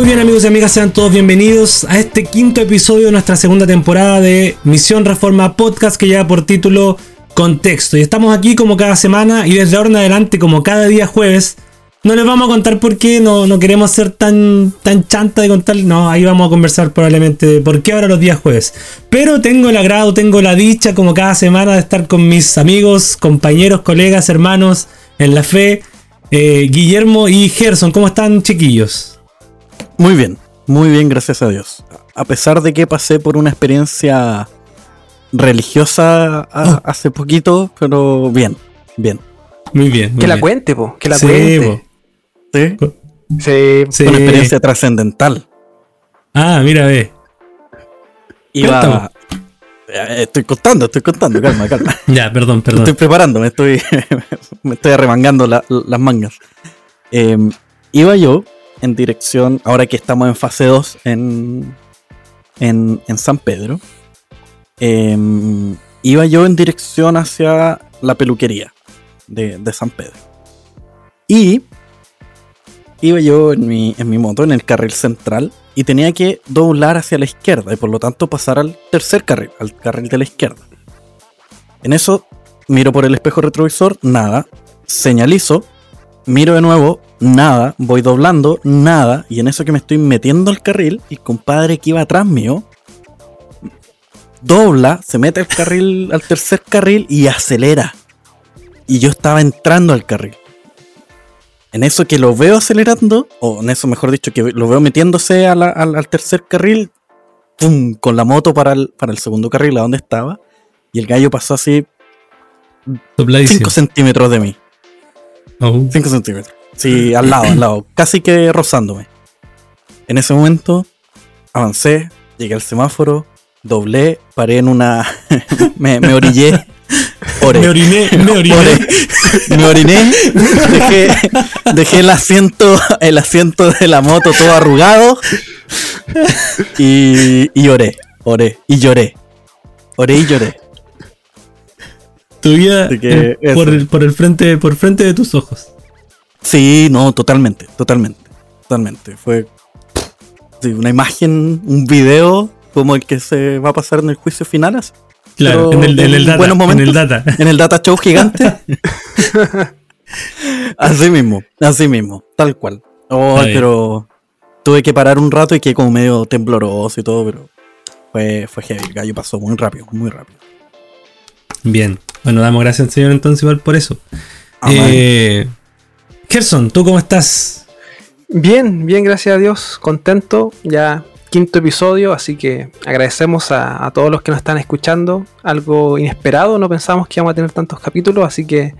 Muy bien amigos y amigas, sean todos bienvenidos a este quinto episodio de nuestra segunda temporada de Misión Reforma Podcast que lleva por título Contexto. Y estamos aquí como cada semana y desde ahora en adelante como cada día jueves. No les vamos a contar por qué, no, no queremos ser tan, tan chanta de contar, no, ahí vamos a conversar probablemente de por qué ahora los días jueves. Pero tengo el agrado, tengo la dicha como cada semana de estar con mis amigos, compañeros, colegas, hermanos en la fe, eh, Guillermo y Gerson. ¿Cómo están chiquillos? Muy bien, muy bien, gracias a Dios. A pesar de que pasé por una experiencia religiosa Oh. hace poquito, pero bien, bien. Muy bien. muy Que la bien. cuente, po, que la Sí, cuente. po. ¿Sí? Sí. Sí. Una experiencia trascendental. Ah, mira, ve. Iba. Eh, Estoy contando, estoy contando, calma, calma. Ya, perdón, perdón. Estoy preparando, me estoy, me estoy arremangando la- las mangas. Eh, iba yo en dirección, ahora que estamos en fase 2 en, en, en San Pedro, eh, iba yo en dirección hacia la peluquería de, de San Pedro. Y iba yo en mi, en mi moto, en el carril central, y tenía que doblar hacia la izquierda y por lo tanto pasar al tercer carril, al carril de la izquierda. En eso miro por el espejo retrovisor, nada. Señalizo, miro de nuevo, nada. Voy doblando, nada. Y en eso que me estoy metiendo al carril, el compadre que iba atrás mío dobla, se mete al carril, al tercer carril y acelera. Y yo estaba entrando al carril. En eso que lo veo acelerando, o en eso mejor dicho, que lo veo metiéndose a la- al, al tercer carril, ¡pum! con la moto para el, para el segundo carril, a donde estaba. Y el gallo pasó así Sopladísimo. 5 centímetros de mí. Oh. 5 centímetros. Sí, al lado, al lado. Casi que rozándome. En ese momento avancé, llegué al semáforo, doblé, paré en una. me, me orillé. Oré. Me oriné, me oriné. Oré. Me oriné. Dejé, dejé el asiento, el asiento de la moto todo arrugado. Y, y oré. Oré. Y lloré. Oré y lloré. Tu vida que en- por, el, por el frente, por frente de tus ojos. Sí, no, totalmente, totalmente, totalmente. Fue sí, una imagen, un video como el que se va a pasar en el juicio final, así, Claro, en el, en en el data. buenos En momentos. el data. en el data show gigante. así mismo, así mismo, tal cual. Oh, pero tuve que parar un rato y quedé como medio tembloroso y todo, pero fue, fue heavy. El gallo pasó muy rápido, muy rápido. Bien. Bueno, damos gracias al Señor entonces igual por eso. Eh, Gerson, ¿tú cómo estás? Bien, bien, gracias a Dios. Contento. Ya quinto episodio, así que agradecemos a, a todos los que nos están escuchando. Algo inesperado, no pensamos que íbamos a tener tantos capítulos, así que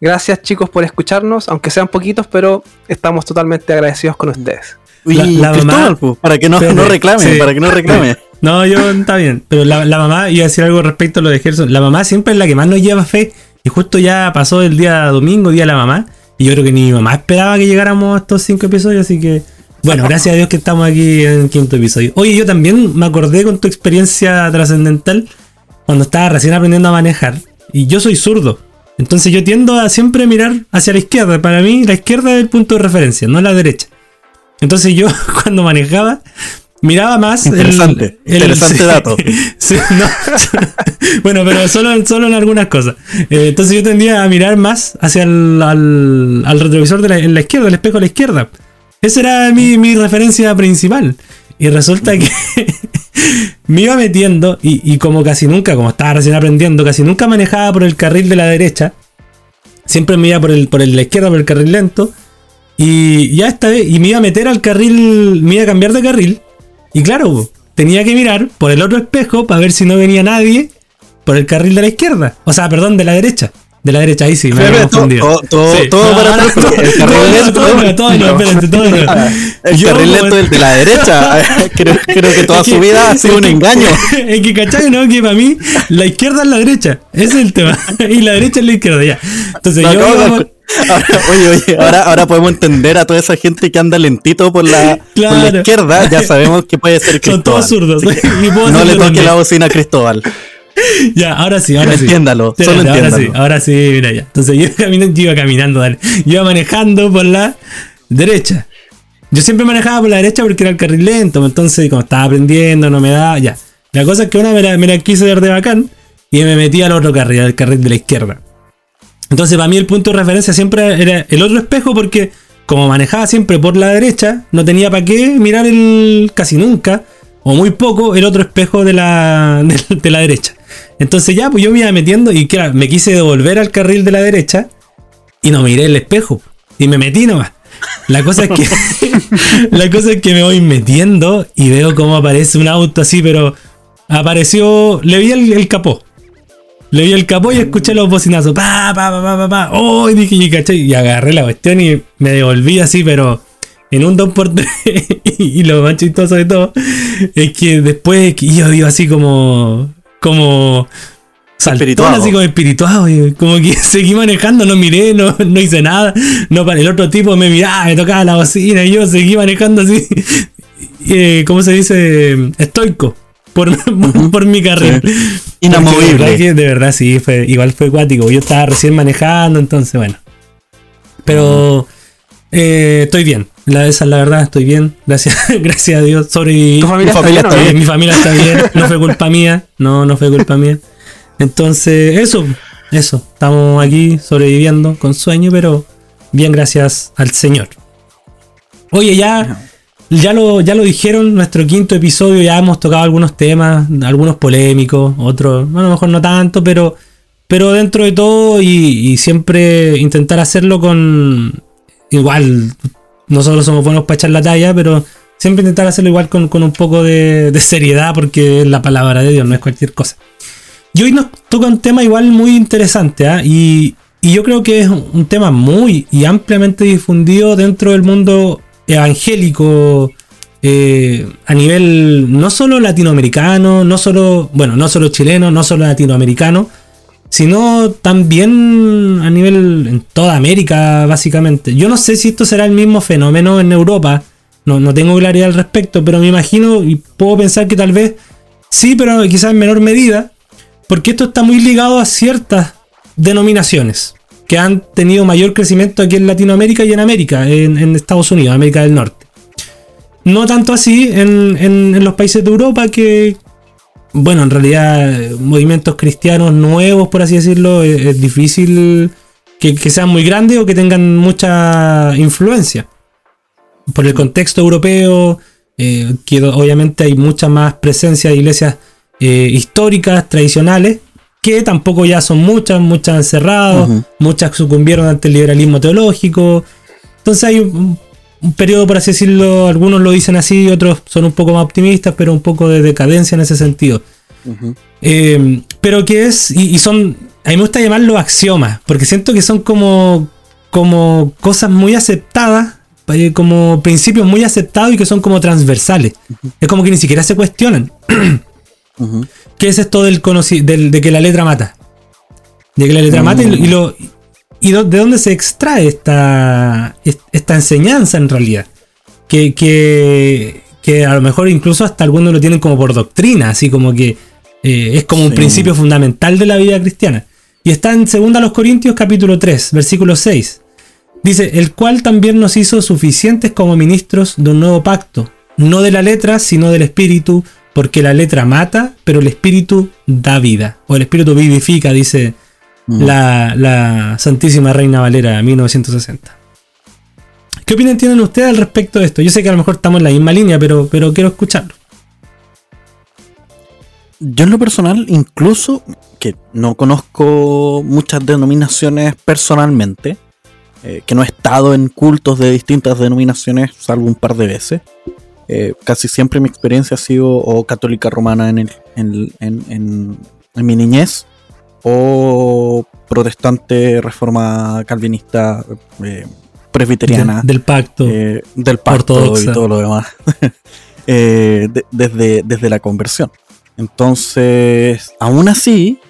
gracias chicos por escucharnos, aunque sean poquitos, pero estamos totalmente agradecidos con ustedes. Uy, la- la Cristóbal, mamá- para que no, Espérate, no reclame, sí. para que no reclame. No, yo está bien. Pero la, mamá, iba a decir algo respecto a lo de Gerson. La mamá siempre es la que más nos lleva fe. Y justo ya pasó el día domingo, día de la mamá. Y yo creo que ni mi mamá esperaba que llegáramos a estos cinco episodios. Así que, bueno, gracias a Dios que estamos aquí en el quinto episodio. Oye, yo también me acordé con tu experiencia trascendental cuando estaba recién aprendiendo a manejar. Y yo soy zurdo. Entonces yo tiendo a siempre mirar hacia la izquierda. Para mí, la izquierda es el punto de referencia, no la derecha. Entonces yo cuando manejaba miraba más el- Interesante, el, interesante sí, dato. sí, no, bueno, pero solo, en- solo en algunas cosas. Eh, entonces yo tendía a mirar más hacia el al, al retrovisor de la, en la izquierda, el espejo a la izquierda. Esa era mi, mi referencia principal. Y resulta que me iba metiendo y, y como casi nunca, como estaba recién aprendiendo, casi nunca manejaba por el carril de la derecha. Siempre me iba por el, por el- la izquierda, por el carril lento. Y ya esta vez, y me iba a meter al carril, me iba a cambiar de carril. Y claro, tenía que mirar por el otro espejo para ver si no venía nadie por el carril de la izquierda. O sea, perdón, de la derecha. De la derecha, ahí sí, me había confundido. todo, para atrás, el carril lento. todo espérate, todo. El carril lento el de la derecha. creo, creo que toda su vida ha sido un engaño. Es que, ¿cachai? No, que para mí la izquierda es la derecha. Ese es el tema. Y la derecha es la izquierda, ya. Entonces yo. ¿Cómo iba- se- Ahora, oye, oye, ahora, ahora podemos entender a toda esa gente que anda lentito por la, por la izquierda. Ya sabemos que puede ser Son Cristóbal. todos zurdos. No le toque la bocina a Cristóbal. Ya, ahora sí, ahora sí. Entiéndalo, solo ahora sí, ahora sí, mira ya. Entonces yo, iba caminando, yo iba caminando, dale. Yo iba manejando por la derecha. yo siempre manejaba por la derecha porque era el carril lento, entonces como estaba aprendiendo, no me da, ya. La cosa es que una me la, me la quise ver de bacán y me metí al otro carril, al carril de la izquierda. Entonces para mí el punto de referencia siempre era el otro espejo porque como manejaba siempre por la derecha, no tenía para qué mirar el casi nunca o muy poco el otro espejo de la, de, de la derecha. Entonces ya, pues yo me iba metiendo y claro, me quise devolver al carril de la derecha y no miré el espejo y me metí nomás. La cosa es que la cosa es que me voy metiendo y veo cómo aparece un auto así, pero apareció, le vi el, el capó. Le vi el capó y escuché los bocinazos. Pa, pa, pa, pa, pa, pa. Oh, y dije, y, caché, y agarré la cuestión y me devolví así, pero en un 2x3. y lo más chistoso de todo es que después yo iba así como. como. Saltón, así como espirituado, como que seguí manejando, no miré, no, no hice nada. No, para el otro tipo me miraba, me tocaba la bocina y yo seguí manejando así. eh, ¿Cómo se dice? Estoico. Por, por mi carril. Inamovible. Porque De verdad, que- de verdad, sí, fue, igual fue acuático. Yo estaba recién manejando, entonces bueno. Pero eh, estoy bien. La, esa es la verdad, estoy bien. Gracias, gracias a Dios. Sobreviví. ¿Tu familia está familia bien o está bien. Mi familia está bien. No fue culpa mía. No, no fue culpa mía. Entonces, eso, eso. Estamos aquí sobreviviendo con sueño, pero bien gracias al Señor. Oye, ya, ya lo, ya lo dijeron, nuestro quinto episodio ya hemos tocado algunos temas, algunos polémicos, otros, bueno, a lo mejor no tanto, pero, pero dentro de todo y, siempre intentar hacerlo con igual, nosotros somos buenos para echar la talla, pero siempre intentar hacerlo igual con, con un poco de, de seriedad porque es la palabra de Dios, no es cualquier cosa. Y hoy nos toca un tema igual muy interesante, ¿ah? y, y yo creo que es un tema muy y ampliamente difundido dentro del mundo evangélico eh, a nivel no solo latinoamericano, no solo, bueno, no solo chileno, no solo latinoamericano, sino también a nivel en toda América, básicamente. Yo no sé si esto será el mismo fenómeno en Europa, no, no tengo claridad al respecto, pero me imagino y puedo pensar que tal vez sí, pero quizás en menor medida, porque esto está muy ligado a ciertas denominaciones que han tenido mayor crecimiento aquí en Latinoamérica y en América, en, Estados Unidos, América del Norte. No tanto así en, los países de Europa que, bueno, en realidad eh, movimientos cristianos nuevos, por así decirlo, es, es difícil que, sean muy grandes o que tengan mucha influencia. Por el contexto europeo, eh, que obviamente hay mucha más presencia de iglesias eh, históricas, tradicionales, que tampoco ya son muchas, muchas han cerrado, muchas sucumbieron ante el liberalismo teológico. Entonces hay un, un periodo, por así decirlo, algunos lo dicen así, otros son un poco más optimistas, pero un poco de decadencia en ese sentido. Eh, pero que es, y, y son, a mí me gusta llamarlo axiomas, porque siento que son como, como cosas muy aceptadas, eh, como principios muy aceptados y que son como transversales. Es como que ni siquiera se cuestionan. ¿Qué es esto del, del- de que la letra mata? De que la letra mata y, lo- y lo, y do- de dónde se extrae esta, est- esta enseñanza en realidad. Que, que, que a lo mejor incluso hasta algunos lo tienen como por doctrina, así como que eh, es como un principio fundamental de la vida cristiana. Y está en 2 los Corintios capítulo 3, versículo 6. Dice, el cual también nos hizo suficientes como ministros de un nuevo pacto, no de la letra, sino del espíritu, porque la letra mata, pero el espíritu da vida. O el espíritu vivifica, dice Mm. la, la Santísima Reina Valera 1960. ¿Qué opinión tienen ustedes al respecto de esto? Yo sé que a lo mejor estamos en la misma línea, pero, pero quiero escucharlo. Yo en lo personal, incluso que no conozco muchas denominaciones personalmente, eh, que no he estado en cultos de distintas denominaciones, salvo un par de veces. Eh, casi siempre mi experiencia ha sido o católica romana en, el, en, en- en- mi niñez, o protestante, reforma calvinista, eh, presbiteriana De- del pacto. eh, del pacto Ortodoxa. y todo lo demás. Eh, de- desde, desde la conversión. Entonces, aún así,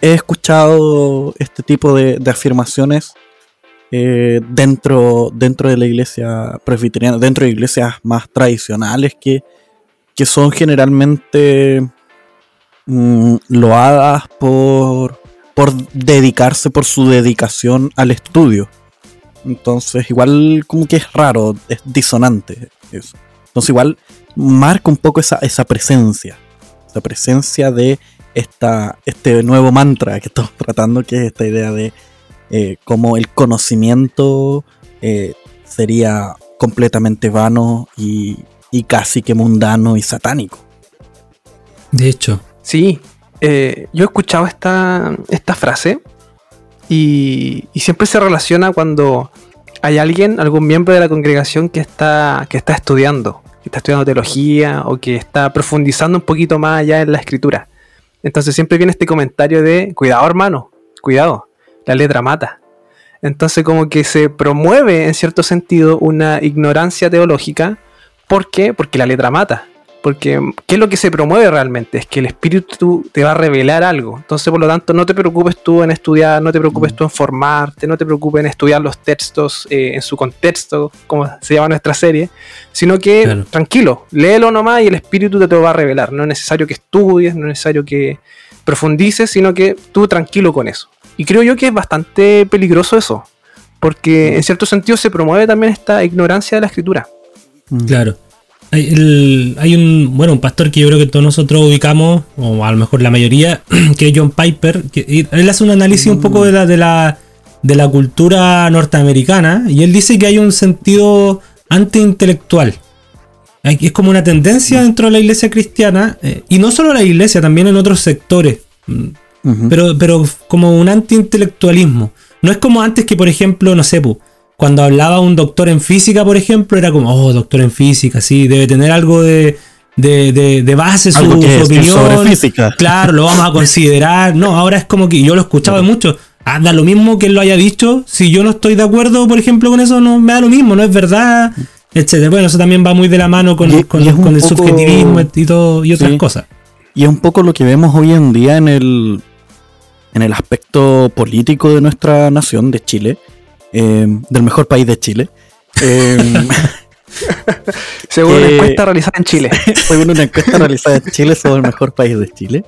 he escuchado este tipo de, de afirmaciones eh, dentro, dentro de la iglesia presbiteriana, dentro de iglesias más tradicionales que, que son generalmente mm, loadas por, por dedicarse, por su dedicación al estudio. Entonces, igual como que es raro, es disonante eso. Entonces, igual marca un poco esa, esa presencia. Esa presencia de esta, este nuevo mantra que estamos tratando, que es esta idea de eh, cómo el conocimiento eh, sería completamente vano y, y casi que mundano y satánico. De hecho. Sí, eh, yo he escuchado esta, esta frase y, y siempre se relaciona cuando hay alguien, algún miembro de la congregación que está, que está estudiando, que está estudiando teología o que está profundizando un poquito más allá en la escritura. Entonces siempre viene este comentario de, cuidado hermano, cuidado, la letra mata. Entonces como que se promueve en cierto sentido una ignorancia teológica. ¿Por qué? Porque la letra mata. Porque, ¿qué es lo que se promueve realmente? Es que el espíritu te va a revelar algo. Entonces, por lo tanto, no te preocupes tú en estudiar, no te preocupes tú en formarte, no te preocupes en estudiar los textos eh, en su contexto, como se llama nuestra serie, sino que Claro. tranquilo, léelo nomás y el espíritu te lo va a revelar. No es necesario que estudies, no es necesario que profundices, sino que tú tranquilo con eso. Y creo yo que es bastante peligroso eso, porque en cierto sentido se promueve también esta ignorancia de la escritura. Mm. Claro. Hay, el- hay un, bueno, un pastor que yo creo que todos nosotros ubicamos, o a lo mejor la mayoría, que es John Piper, que él hace un análisis un poco de la, de la, de la cultura norteamericana, y él dice que hay un sentido antiintelectual. Es como una tendencia dentro de la iglesia cristiana, eh, y no solo la iglesia, también en otros sectores. Pero, pero como un anti-intelectualismo. No es como antes que, por ejemplo, no sé, cuando hablaba un doctor en física, por ejemplo, era como, oh, doctor en física, sí, debe tener algo de, de, de- de base su, opinión. sobre física. Claro, lo vamos a considerar. No, ahora es como que yo lo escuchaba mucho. Ah, da lo mismo que él lo haya dicho. Si yo no estoy de acuerdo, por ejemplo, con eso, no me da lo mismo, no es verdad, etcétera. Bueno, eso también va muy de la mano con, Y- con- y el poco- subjetivismo y todo y otras Sí. cosas. Y es un poco lo que vemos hoy en día en el, en el aspecto político de nuestra nación, de Chile, eh, del mejor país de Chile. Eh, Según una Que- encuesta realizada en Chile. según una encuesta realizada en Chile, somos el mejor país de Chile,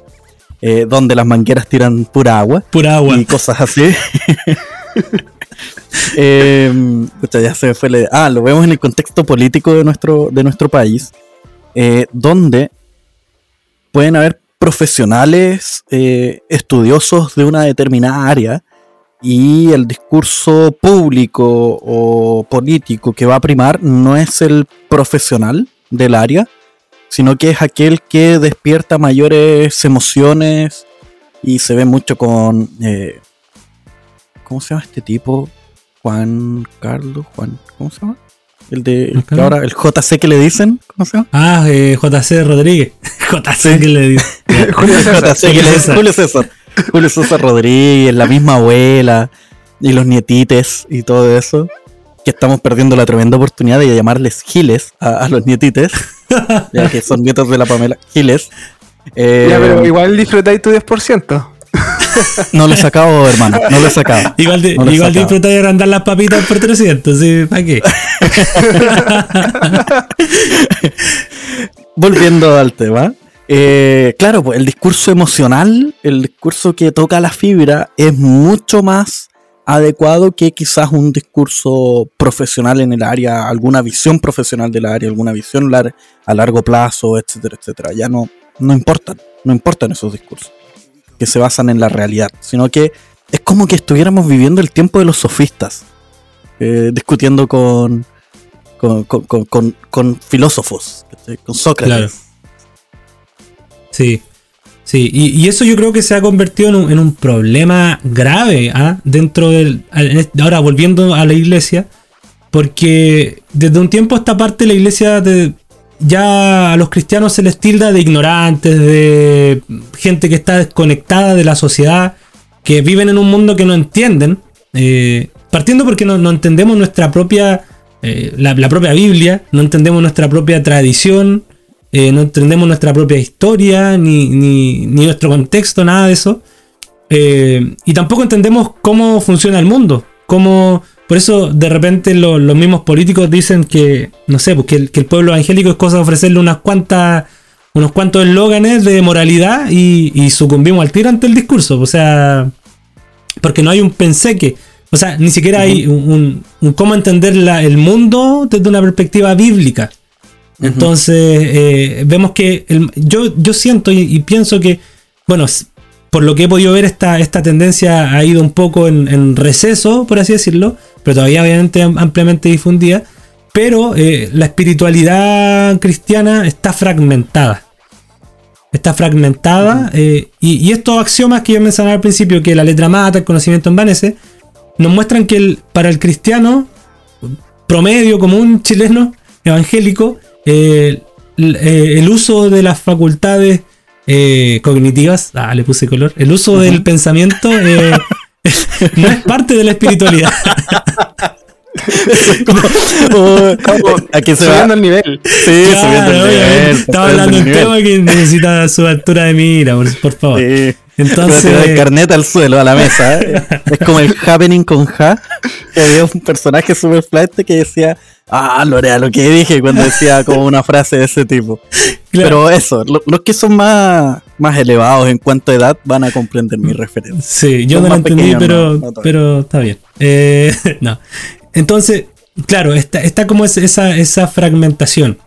eh, donde las mangueras tiran pura agua Pura agua. y cosas así. Eh, ya se me fue la idea. Ah, lo vemos en el contexto político de nuestro, de nuestro país, eh, donde pueden haber profesionales eh, estudiosos de una determinada área y el discurso público o político que va a primar no es el profesional del área, sino que es aquel que despierta mayores emociones y se ve mucho con... eh, ¿Cómo se llama este tipo? Juan Carlos, Juan, ¿cómo se llama? El de el que Carlos? ahora, el JC que le dicen, ¿cómo se llama? Ah, eh, JC Rodríguez. JC que le dice. Julio César. JC que le dicen César. Julio César. Julio César Rodríguez, la misma abuela y los nietites y todo eso. Que estamos perdiendo la tremenda oportunidad de llamarles Giles a, a los nietites, ya que son nietos de la Pamela Giles. Eh, Ya, pero igual disfrutáis tu 10%. No lo he sacado, hermano, no lo he sacado. Igual, de, No igual disfruta de agrandar las papitas por 300, ¿sí? ¿Para qué? Volviendo al tema. eh, claro, pues el discurso emocional, el discurso que toca la fibra, es mucho más adecuado que quizás un discurso profesional en el área, alguna visión profesional del área, alguna visión lar- a largo plazo, etcétera, etcétera. Ya no, no importan, no importan esos discursos que se basan en la realidad, sino que es como que estuviéramos viviendo el tiempo de los sofistas, eh, discutiendo con, con, filósofos, con Sócrates. Sí. Sí, y, eso yo creo que se ha convertido en un, problema grave ¿ah? dentro del. Ahora, volviendo a la iglesia, porque desde un tiempo a esta parte la iglesia de- ya a los cristianos se les tilda de ignorantes, de gente que está desconectada de la sociedad, que viven en un mundo que no entienden, eh, partiendo porque no, entendemos nuestra propia, eh, la, propia Biblia, no entendemos nuestra propia tradición, eh, no entendemos nuestra propia historia, ni, ni- ni nuestro contexto, nada de eso. Y tampoco entendemos cómo funciona el mundo. Cómo, por eso de repente lo- los mismos políticos dicen que, no sé, pues que el, que el pueblo evangélico es cosa de ofrecerle unas cuantas, unos cuantos eslóganes de moralidad y, y sucumbimos al tiro ante el discurso. O sea, porque no hay un pensé que O sea, ni siquiera hay un, un, cómo entender la, el mundo desde una perspectiva bíblica. Entonces, eh, vemos que yo, yo siento y, pienso que, bueno, por lo que he podido ver, esta, esta tendencia ha ido un poco en, receso, por así decirlo, pero todavía obviamente ampliamente difundida. Pero eh, la espiritualidad cristiana está fragmentada. Está fragmentada. Eh, y, estos axiomas que yo mencionaba al principio, que la letra mata, el conocimiento envanece, nos muestran que el, para el cristiano promedio, común, chileno, evangélico, eh, el, uso de las facultades cognitivas, ah, le puse color, el uso del pensamiento no es parte de la espiritualidad. aquí se subiendo el nivel. Sí, subiendo el nivel. Estaba hablando de un tema que necesita su altura de mira, por, favor. Sí. Entonces. el carnet al suelo, a la mesa. ¿eh? es como el happening con Ja. Que había un personaje super flight que decía. Ah, Lorea, lo que dije cuando decía como una frase de ese tipo. Pero eso, los que son más, más elevados en cuanto a edad van a comprender mi referencia. Sí, yo no lo entendí, pero, pero está bien. Eh, no. Entonces, claro, está, está como esa, esa fragmentación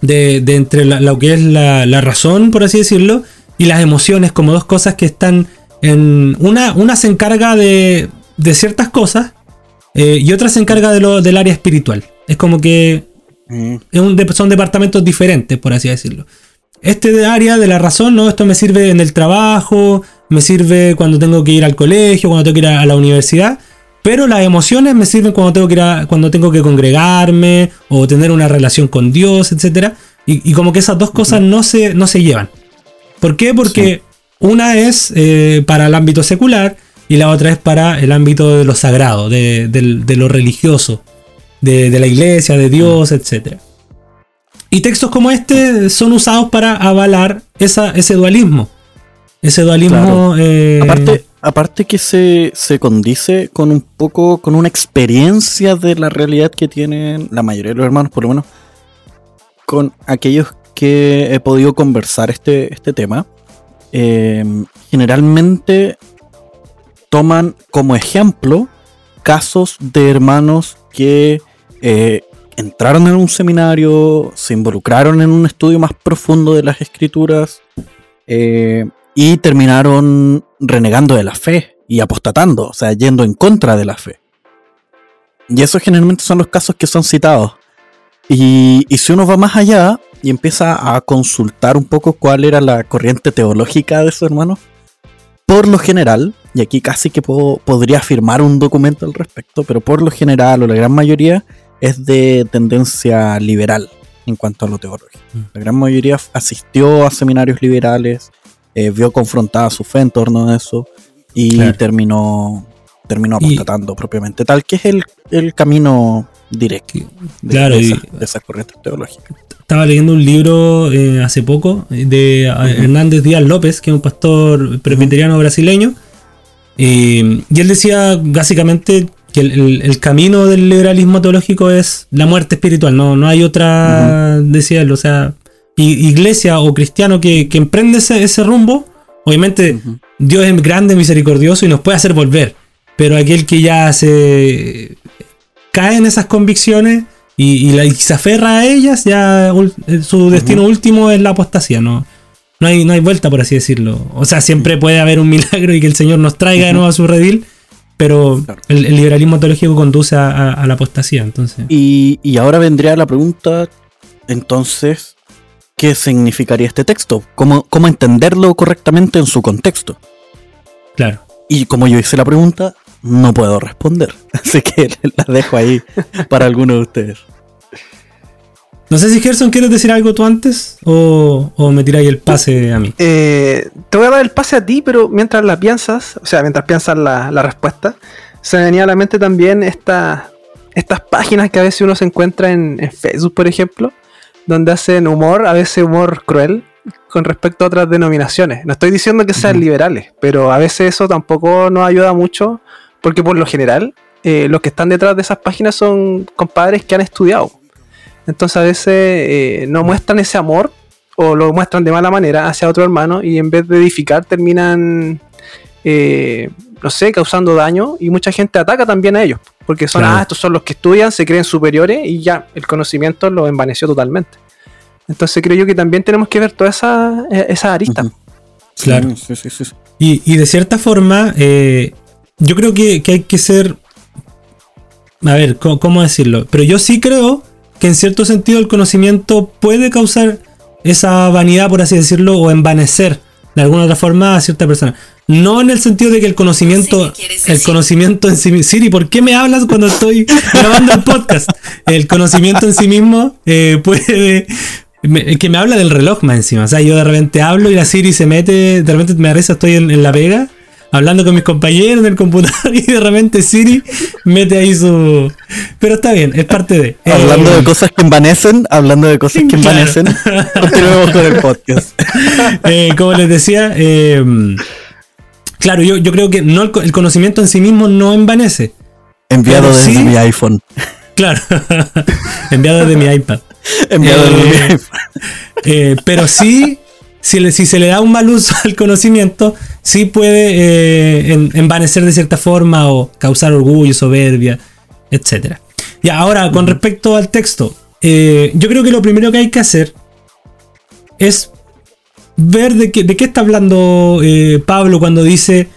de, entre lo que es la, razón, por así decirlo, y las emociones como dos cosas que están en... Una, una se encarga de, de ciertas cosas eh, y otra se encarga de lo, del área espiritual. Es como que mm. son departamentos diferentes, por así decirlo. Este de área de la razón, no, esto me sirve en el trabajo, me sirve cuando tengo que ir al colegio, cuando tengo que ir a la universidad. Pero las emociones me sirven cuando tengo que, ir cuando tengo que congregarme o tener una relación con Dios, etc. Y, como que esas dos cosas no se, no se llevan. ¿Por qué? Porque una es eh, para el ámbito secular y la otra es para el ámbito de lo sagrado, de, lo religioso, de, la iglesia, de Dios, etc. Y textos como este son usados para avalar esa, ese dualismo. Ese dualismo. Eh, Aparte, aparte que se, se condice con un poco, con una experiencia de la realidad que tienen la mayoría de los hermanos, por lo menos con aquellos que he podido conversar este, este tema, em, generalmente toman como ejemplo casos de hermanos que eh, entraron en un seminario, se involucraron en un estudio más profundo de las escrituras, eh, y terminaron renegando de la fe y apostatando, o sea, yendo en contra de la fe. Y esos generalmente son los casos que son citados. Y, si uno va más allá y empieza a consultar un poco cuál era la corriente teológica de esos hermanos, por lo general, y aquí casi que podría firmar un documento al respecto, pero por lo general o la gran mayoría es de tendencia liberal en cuanto a lo teológico. Mm. La gran mayoría asistió a seminarios liberales, eh, vio confrontada su fe en torno a eso y terminó, terminó apostatando propiamente tal, que es el, el camino directo de, claro, de, esa, corriente teológica. Estaba leyendo un libro eh, hace poco de Hernández Díaz López, que es un pastor presbiteriano brasileño, y él decía básicamente que el, camino del liberalismo teológico es la muerte espiritual, no, no hay otra, decía él, o sea, iglesia o cristiano que, emprende ese, rumbo, obviamente Dios es grande, misericordioso y nos puede hacer volver. Pero aquel que ya se cae en esas convicciones y, se aferra a ellas, ya su destino último es la apostasía, ¿no? No hay, no hay vuelta, por así decirlo. O sea, siempre puede haber un milagro y que el Señor nos traiga de nuevo a su redil, pero el, liberalismo teológico conduce a, la apostasía. Entonces. Y, y, ahora vendría la pregunta, entonces, qué significaría este texto, cómo, cómo entenderlo correctamente en su contexto. Claro. Y como yo hice la pregunta, no puedo responder. Así que la dejo ahí para alguno de ustedes. No sé si Gerson quieres decir algo tú antes o, o me tiráis el pase a mí. Eh, te voy a dar el pase a ti, pero mientras la piensas, o sea, mientras piensas la, respuesta, se me venía a la mente también esta, estas páginas que a veces uno se encuentra en, en Facebook, por ejemplo, donde hacen humor, a veces humor cruel, con respecto a otras denominaciones. No estoy diciendo que sean liberales, pero a veces eso tampoco nos ayuda mucho, porque por lo general eh, los que están detrás de esas páginas son compadres que han estudiado. Entonces a veces eh, no muestran ese amor o lo muestran de mala manera hacia otro hermano y en vez de edificar terminan eh, no sé, causando daño y mucha gente ataca también a ellos, porque son, Claro. ah, estos son los que estudian, se creen superiores y ya el conocimiento los envaneció totalmente. Entonces creo yo que también tenemos que ver toda esa, eh, esa arista. Ujú. Claro. Sí, sí, sí, sí. Y, y de cierta forma, eh, yo creo que, que hay que ser. A ver, ¿cómo, cómo decirlo? Pero yo sí creo que en cierto sentido el conocimiento puede causar esa vanidad, por así decirlo, o envanecer de alguna otra forma a cierta persona. No en el sentido de que el conocimiento, Siri, ¿quieres el decir? conocimiento en sí mismo. Siri, ¿por qué me hablas cuando estoy grabando el podcast? El conocimiento en sí mismo eh, puede. me- que me habla del reloj más encima. O sea, yo de repente hablo y la Siri se mete, de repente me reza, estoy en, en la pega, hablando con mis compañeros en el computador y de repente Siri mete ahí su. Pero está bien, es parte de. Hablando Eh, de cosas que envanecen, hablando de cosas que Claro. envanecen, continuemos con el podcast. eh, como les decía, eh, claro, yo, yo creo que no el, co- el conocimiento en sí mismo no envanece. Enviado desde sí- mi iPhone. Claro, enviado desde mi iPad. Enviado desde mi Eh, iPhone. Eh, pero sí, si, le- si se le da un mal uso al conocimiento, sí puede eh, en- envanecer de cierta forma o causar orgullo, soberbia, etc. Y ahora, con respecto al texto, eh, yo creo que lo primero que hay que hacer es ver de qué, de qué está hablando eh, Pablo cuando dice,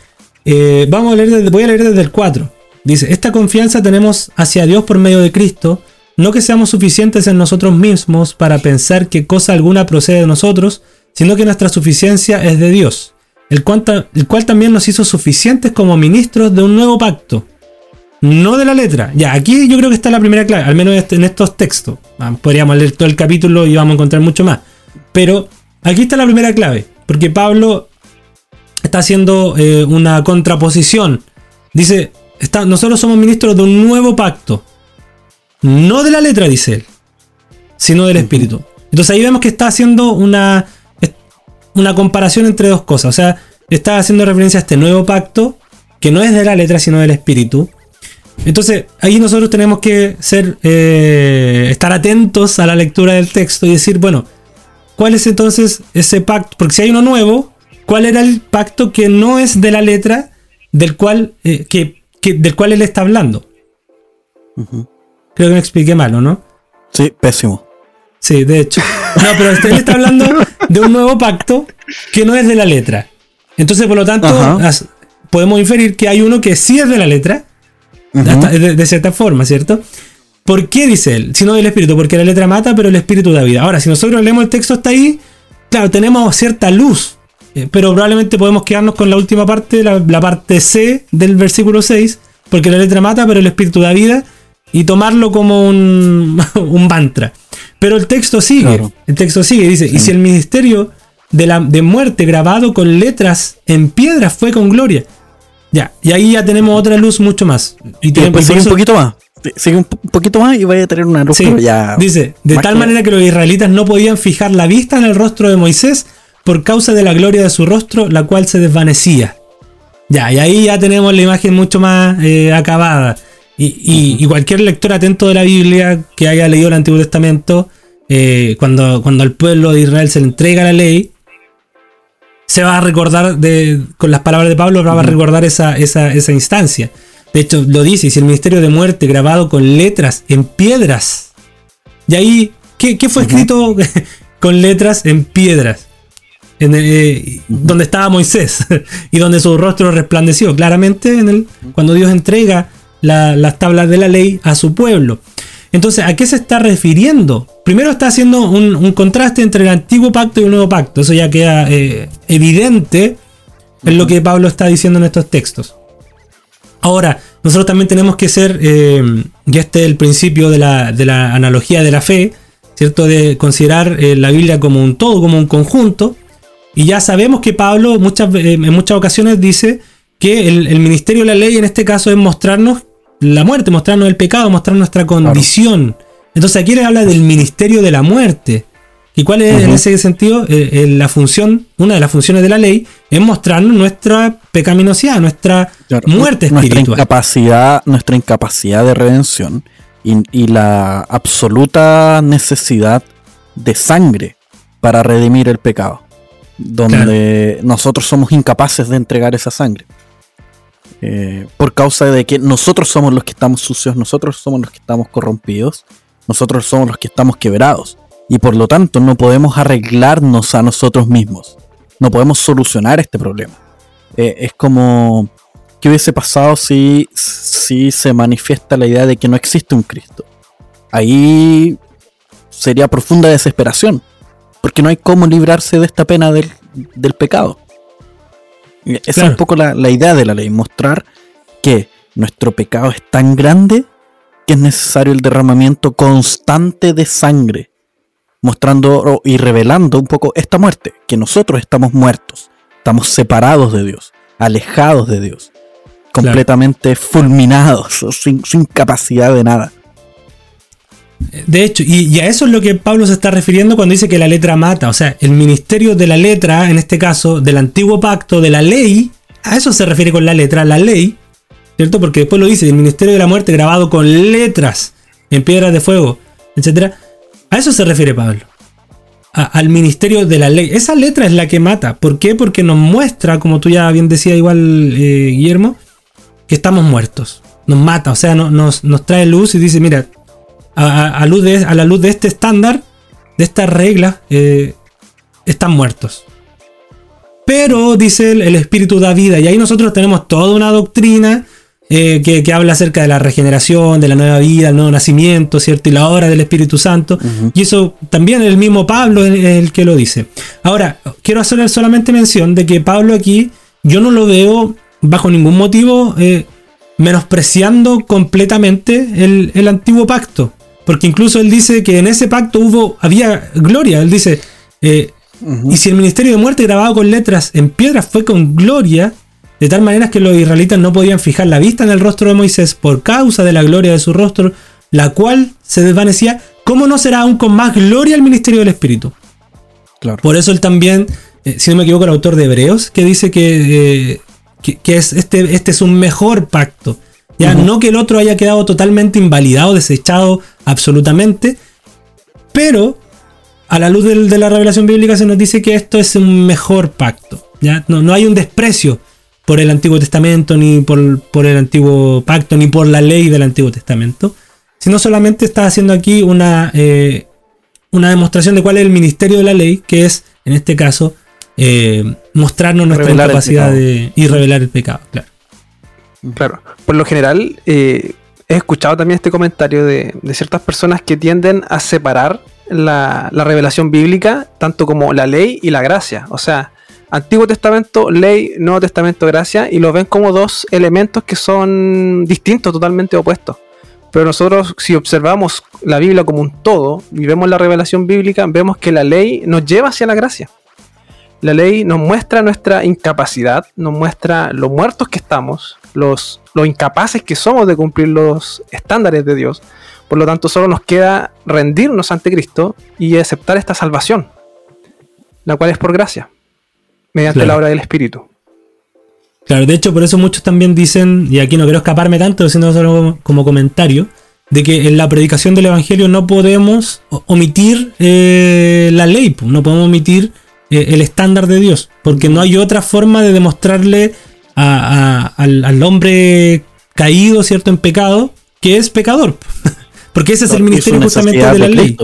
eh, vamos a leer desde, voy a leer desde el 4. Dice, esta confianza tenemos hacia Dios por medio de Cristo, no que seamos suficientes en nosotros mismos para pensar que cosa alguna procede de nosotros, sino que nuestra suficiencia es de Dios, el cual, ta- el cual también nos hizo suficientes como ministros de un nuevo pacto. No de la letra. Ya, aquí yo creo que está la primera clave, al menos este- en estos textos. Ah, Podríamos leer todo el capítulo y vamos a encontrar mucho más. Pero aquí está la primera clave, porque Pablo está haciendo eh, una contraposición. Dice, está, nosotros somos ministros de un nuevo pacto. No de la letra, dice él, sino del espíritu. Entonces ahí vemos que está haciendo una, una comparación entre dos cosas. O sea, está haciendo referencia a este nuevo pacto, que no es de la letra, sino del espíritu. Entonces, ahí nosotros tenemos que ser, eh, estar atentos a la lectura del texto y decir, bueno, ¿cuál es entonces ese pacto? Porque si hay uno nuevo, ¿cuál era el pacto que no es de la letra del cual, eh, que, que- del cual él está hablando? Creo que me expliqué mal, ¿o no? Sí, pésimo. Sí, de hecho. No, pero él está hablando de un nuevo pacto que no es de la letra. Entonces, por lo tanto, Ajá. podemos inferir que hay uno que sí es de la letra, de, de cierta forma, ¿cierto? ¿Por qué dice él? Si no del espíritu, porque la letra mata, pero el espíritu da vida. Ahora, si nosotros leemos el texto hasta ahí, claro, tenemos cierta luz, eh, pero probablemente podemos quedarnos con la última parte, la, la parte C del versículo 6, porque la letra mata, pero el espíritu da vida, y tomarlo como un, un mantra. Pero el texto sigue, Claro. el texto sigue, dice, y si el ministerio de, la, de muerte grabado con letras en piedra fue con gloria. Ya, y ahí ya tenemos otra luz mucho más. Y, Y tenemos- sigue un poquito más. Sigue un po- un poquito más y vaya a tener una luz, Sí, ya. dice, de tal que- manera que los israelitas no podían fijar la vista en el rostro de Moisés por causa de la gloria de su rostro, la cual se desvanecía. Ya, y ahí ya tenemos la imagen mucho más eh, acabada. Y, y- y cualquier lector atento de la Biblia que haya leído el Antiguo Testamento, eh, cuando, cuando al pueblo de Israel se le entrega la ley, se va a recordar de, con las palabras de Pablo, va a recordar esa, esa, esa instancia. De hecho, lo dice, y si el ministerio de muerte grabado con letras en piedras. Y ahí, ¿qué, qué fue escrito con letras en piedras? En el, eh, donde estaba Moisés y donde su rostro resplandeció claramente en el, cuando Dios entrega la- las tablas de la ley a su pueblo. Entonces, ¿a qué se está refiriendo? Primero está haciendo un, un contraste entre el antiguo pacto y el nuevo pacto. Eso ya queda eh, evidente en lo que Pablo está diciendo en estos textos. Ahora, nosotros también tenemos que ser, eh, y este es el principio de la, de la analogía de la fe, ¿cierto? De considerar eh, la Biblia como un todo, como un conjunto. Y ya sabemos que Pablo muchas, en muchas ocasiones dice que el ministerio de la ley en este caso es mostrarnos la muerte, mostrarnos el pecado, mostrar nuestra condición. Entonces aquí le habla del ministerio de la muerte. ¿Y cuál es en ese sentido eh, eh, la función, una de las funciones de la ley, es mostrarnos nuestra pecaminosidad, nuestra Claro, muerte nuestra espiritual. Incapacidad, nuestra incapacidad de redención y, y la absoluta necesidad de sangre para redimir el pecado. Donde nosotros somos incapaces de entregar esa sangre. Eh, por causa de que nosotros somos los que estamos sucios, nosotros somos los que estamos corrompidos, nosotros somos los que estamos quebrados. Y por lo tanto no podemos arreglarnos a nosotros mismos. No podemos solucionar este problema. Eh, es como, ¿qué hubiese pasado si, si se manifiesta la idea de que no existe un Cristo? Ahí sería profunda desesperación, porque no hay cómo librarse de esta pena del, del pecado. Esa es un poco la, la idea de la ley, mostrar que nuestro pecado es tan grande que es necesario el derramamiento constante de sangre, mostrando y revelando un poco esta muerte, que nosotros estamos muertos, estamos separados de Dios, alejados de Dios, completamente fulminados, sin, sin capacidad de nada. De hecho, y, a eso es lo que Pablo se está refiriendo cuando dice que la letra mata. O sea, el ministerio de la letra, en este caso, del antiguo pacto, de la ley, a eso se refiere con la letra, la ley, ¿cierto? Porque después lo dice, el ministerio de la muerte grabado con letras en piedras de fuego, etc. A eso se refiere Pablo. Al ministerio de la ley. Esa letra es la que mata. ¿Por qué? Porque nos muestra, como tú ya bien decías igual, eh, Guillermo, que estamos muertos. Nos mata, o sea, no- nos, nos trae luz y dice, mira, a, a- a luz de, a la luz de este estándar, de estas reglas, eh, están muertos. Pero, dice el, el Espíritu da vida. Y ahí nosotros tenemos toda una doctrina eh, que, que habla acerca de la regeneración, de la nueva vida, el nuevo nacimiento, ¿cierto? Y la obra del Espíritu Santo. Y eso también el mismo Pablo es el que lo dice. Ahora, quiero hacer solamente mención de que Pablo aquí, yo no lo veo bajo ningún motivo eh, menospreciando completamente el, el antiguo pacto. Porque incluso él dice que en ese pacto hubo, había gloria. Él dice, eh, y si el ministerio de muerte grabado con letras en piedras fue con gloria, de tal manera que los israelitas no podían fijar la vista en el rostro de Moisés por causa de la gloria de su rostro, la cual se desvanecía, ¿cómo no será aún con más gloria el ministerio del Espíritu? Claro. Por eso él también, eh, si no me equivoco, el autor de Hebreos, que dice que, eh, que, que es este, este es un mejor pacto. Ya no que el otro haya quedado totalmente invalidado, desechado absolutamente, pero a la luz del- de la revelación bíblica se nos dice que esto es un mejor pacto. ¿ya? No, no hay un desprecio por el Antiguo Testamento, ni por, por el Antiguo Pacto, ni por la ley del Antiguo Testamento, sino solamente está haciendo aquí una, eh, una demostración de cuál es el ministerio de la ley, que es, en este caso, eh, mostrarnos nuestra Revelar pecado. de, y revelar el pecado. Claro. Claro. Por lo general, eh, he escuchado también este comentario de, ciertas personas que tienden a separar la, la revelación bíblica, tanto como la ley y la gracia. O sea, Antiguo Testamento, ley, Nuevo Testamento, gracia, y los ven como dos elementos que son distintos, totalmente opuestos. Pero nosotros, si observamos la Biblia como un todo y vemos la revelación bíblica, vemos que la ley nos lleva hacia la gracia. La ley nos muestra nuestra incapacidad, nos muestra lo muertos que estamos, los, lo incapaces que somos de cumplir los estándares de Dios. Por lo tanto, solo nos queda rendirnos ante Cristo y aceptar esta salvación, la cual es por gracia, mediante Claro. la obra del Espíritu. Claro, de hecho, por eso muchos también dicen, y aquí no quiero escaparme tanto, sino solo como, como comentario, de que en la predicación del Evangelio no podemos omitir eh, la ley, no podemos omitir eh, el estándar de Dios, porque no hay otra forma de demostrarle a- a- al, al hombre caído, ¿cierto?, en pecado, que es pecador. porque ese es el ministerio justamente necesidad de la ley.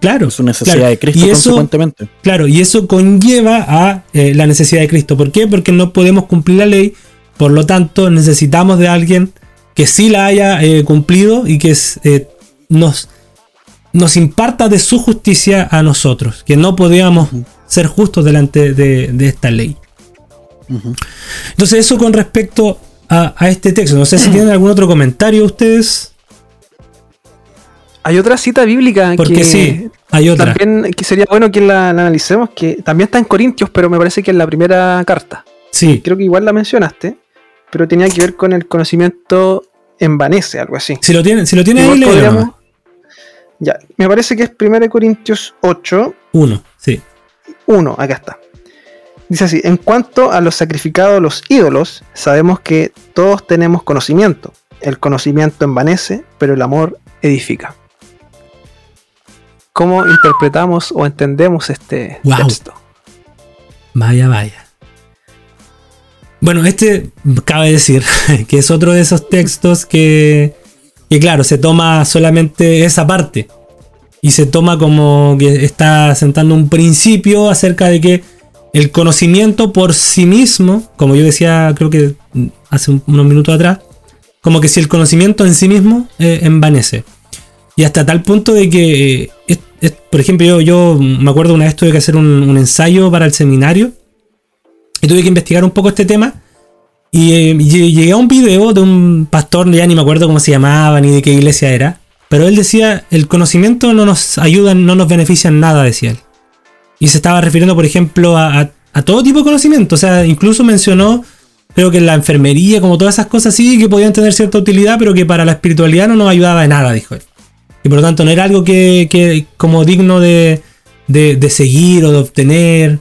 Claro. Su necesidad claro. de Cristo Y eso, consecuentemente. Claro, y eso conlleva a eh, la necesidad de Cristo. ¿Por qué? Porque no podemos cumplir la ley, por lo tanto necesitamos de alguien que sí la haya eh, cumplido y que es, eh, nos, nos imparta de su justicia a nosotros, que no podíamos ser justos delante de, de esta ley. Entonces eso con respecto a, a este texto. No sé si tienen algún otro comentario ustedes, Hay otra cita bíblica porque que sí, hay otra. también que sería bueno que la, la analicemos, que también está en Corintios, pero me parece que en la primera carta. Sí, Creo que igual la mencionaste, pero tenía que ver con el conocimiento envanece, algo así. si lo tienen, si lo tienen ahí, podríamos- nomás. Ya, me parece que es 1 Corintios 8, Uno, sí. 1, acá está. Dice así, en cuanto a los sacrificados los ídolos, sabemos que todos tenemos conocimiento. El conocimiento envanece, pero el amor edifica. ¿Cómo interpretamos o entendemos este Wow. texto? Vaya, vaya. Bueno, este cabe decir que es otro de esos textos que, que, claro, se toma solamente esa parte. Y se toma como que está sentando un principio acerca de que el conocimiento por sí mismo, como yo decía creo que hace unos minutos atrás, como que si el conocimiento en sí mismo eh, envanece. Y hasta tal punto de que, eh, por ejemplo, yo, yo me acuerdo una vez tuve que hacer un, ensayo para el seminario y tuve que investigar un poco este tema. Y eh, llegué a un video de un pastor, ya ni me acuerdo cómo se llamaba ni de qué iglesia era. Pero él decía, el conocimiento no nos ayuda, no nos beneficia en nada, decía él. Y se estaba refiriendo, por ejemplo, a, todo tipo de conocimiento. O sea, incluso mencionó Creo que la enfermería, como todas esas cosas, sí que podían tener cierta utilidad, pero que para la espiritualidad no nos ayudaba de nada, dijo él. Y por lo tanto no era algo que, como digno de, de, seguir o de obtener.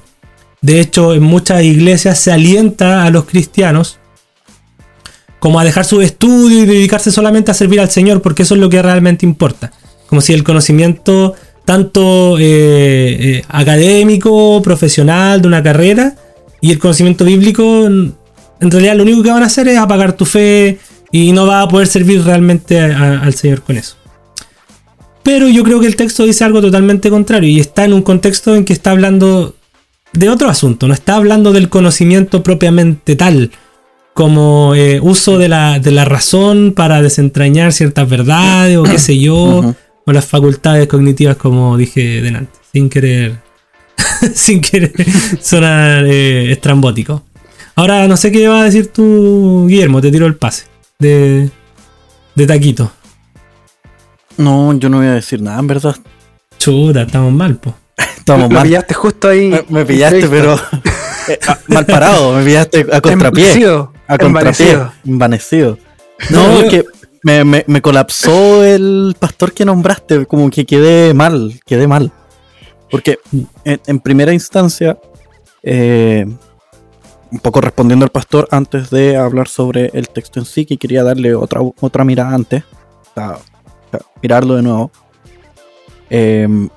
De hecho, en muchas iglesias se alienta a los cristianos como a dejar su estudio y dedicarse solamente a servir al Señor, porque eso es lo que realmente importa. Como si el conocimiento tanto eh, eh, académico, profesional, de una carrera, y el conocimiento bíblico en realidad lo único que van a hacer es apagar tu fe y no va a poder servir realmente al Señor con eso. Pero yo creo que el texto dice algo totalmente contrario y está en un contexto en que está hablando de otro asunto, no está hablando del conocimiento propiamente tal, como eh, uso de la, razón para desentrañar ciertas verdades o qué sé yo, o las facultades cognitivas como dije delante, sin querer, sin querer sonar eh, estrambótico. Ahora no sé qué va a decir tú, Guillermo, te tiro el pase de, de Taquito. No, yo no voy a decir nada, en verdad. Chuta, estamos mal, po. Estamos mal. Me pillaste justo ahí. Me, pillaste, pero eh, mal parado, me pillaste a contrapié. A contrapié. Envanecido. No, es que me, me, colapsó el pastor que nombraste, como que quedé mal, quedé mal. Porque en, primera instancia, eh, un poco respondiendo al pastor antes de hablar sobre el texto en sí, que quería darle otra, otra mirada antes, mirarlo de nuevo. Em,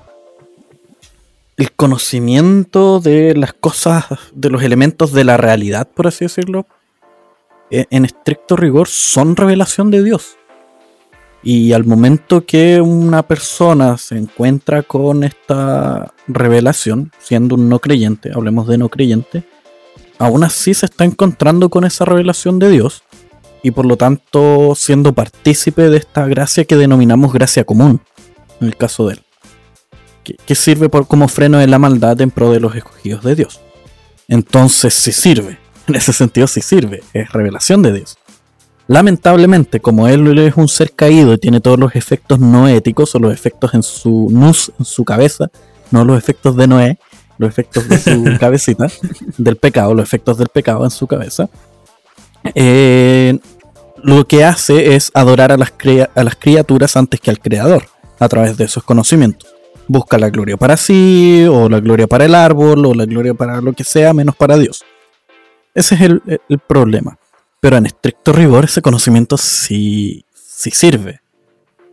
el conocimiento de las cosas, de los elementos de la realidad, por así decirlo, en estricto rigor son revelación de Dios. Y al momento que una persona se encuentra con esta revelación, siendo un no creyente, hablemos de no creyente, aún así se está encontrando con esa revelación de Dios y por lo tanto siendo partícipe de esta gracia que denominamos gracia común, en el caso de él, que, sirve como freno de la maldad en pro de los escogidos de Dios. Entonces sí sirve, en ese sentido sí sirve, es revelación de Dios. Lamentablemente, como él es un ser caído y tiene todos los efectos no éticos o los efectos en su nus, en su cabeza, no los efectos de Noé, los efectos de su cabecita, del pecado, los efectos del pecado en su cabeza, eh, lo que hace es adorar a las, a las criaturas antes que al creador, a través de esos conocimientos. Busca la gloria para sí, o la gloria para el árbol, o la gloria para lo que sea, menos para Dios. Ese es el, problema. Pero en estricto rigor, ese conocimiento sí, sí sirve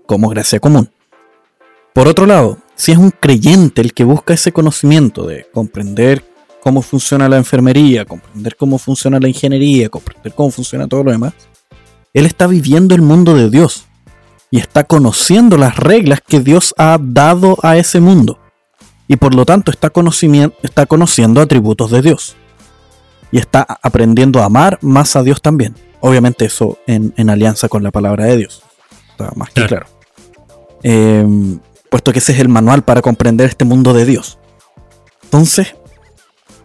como gracia común. Por otro lado, si es un creyente el que busca ese conocimiento de comprender cómo funciona la enfermería, comprender cómo funciona la ingeniería, comprender cómo funciona todo lo demás, él está viviendo el mundo de Dios y está conociendo las reglas que Dios ha dado a ese mundo. Y por lo tanto está, está conociendo atributos de Dios. Y está aprendiendo a amar más a Dios también. Obviamente eso en, alianza con la palabra de Dios. Está más que claro. Em, puesto que ese es el manual para comprender este mundo de Dios. Entonces,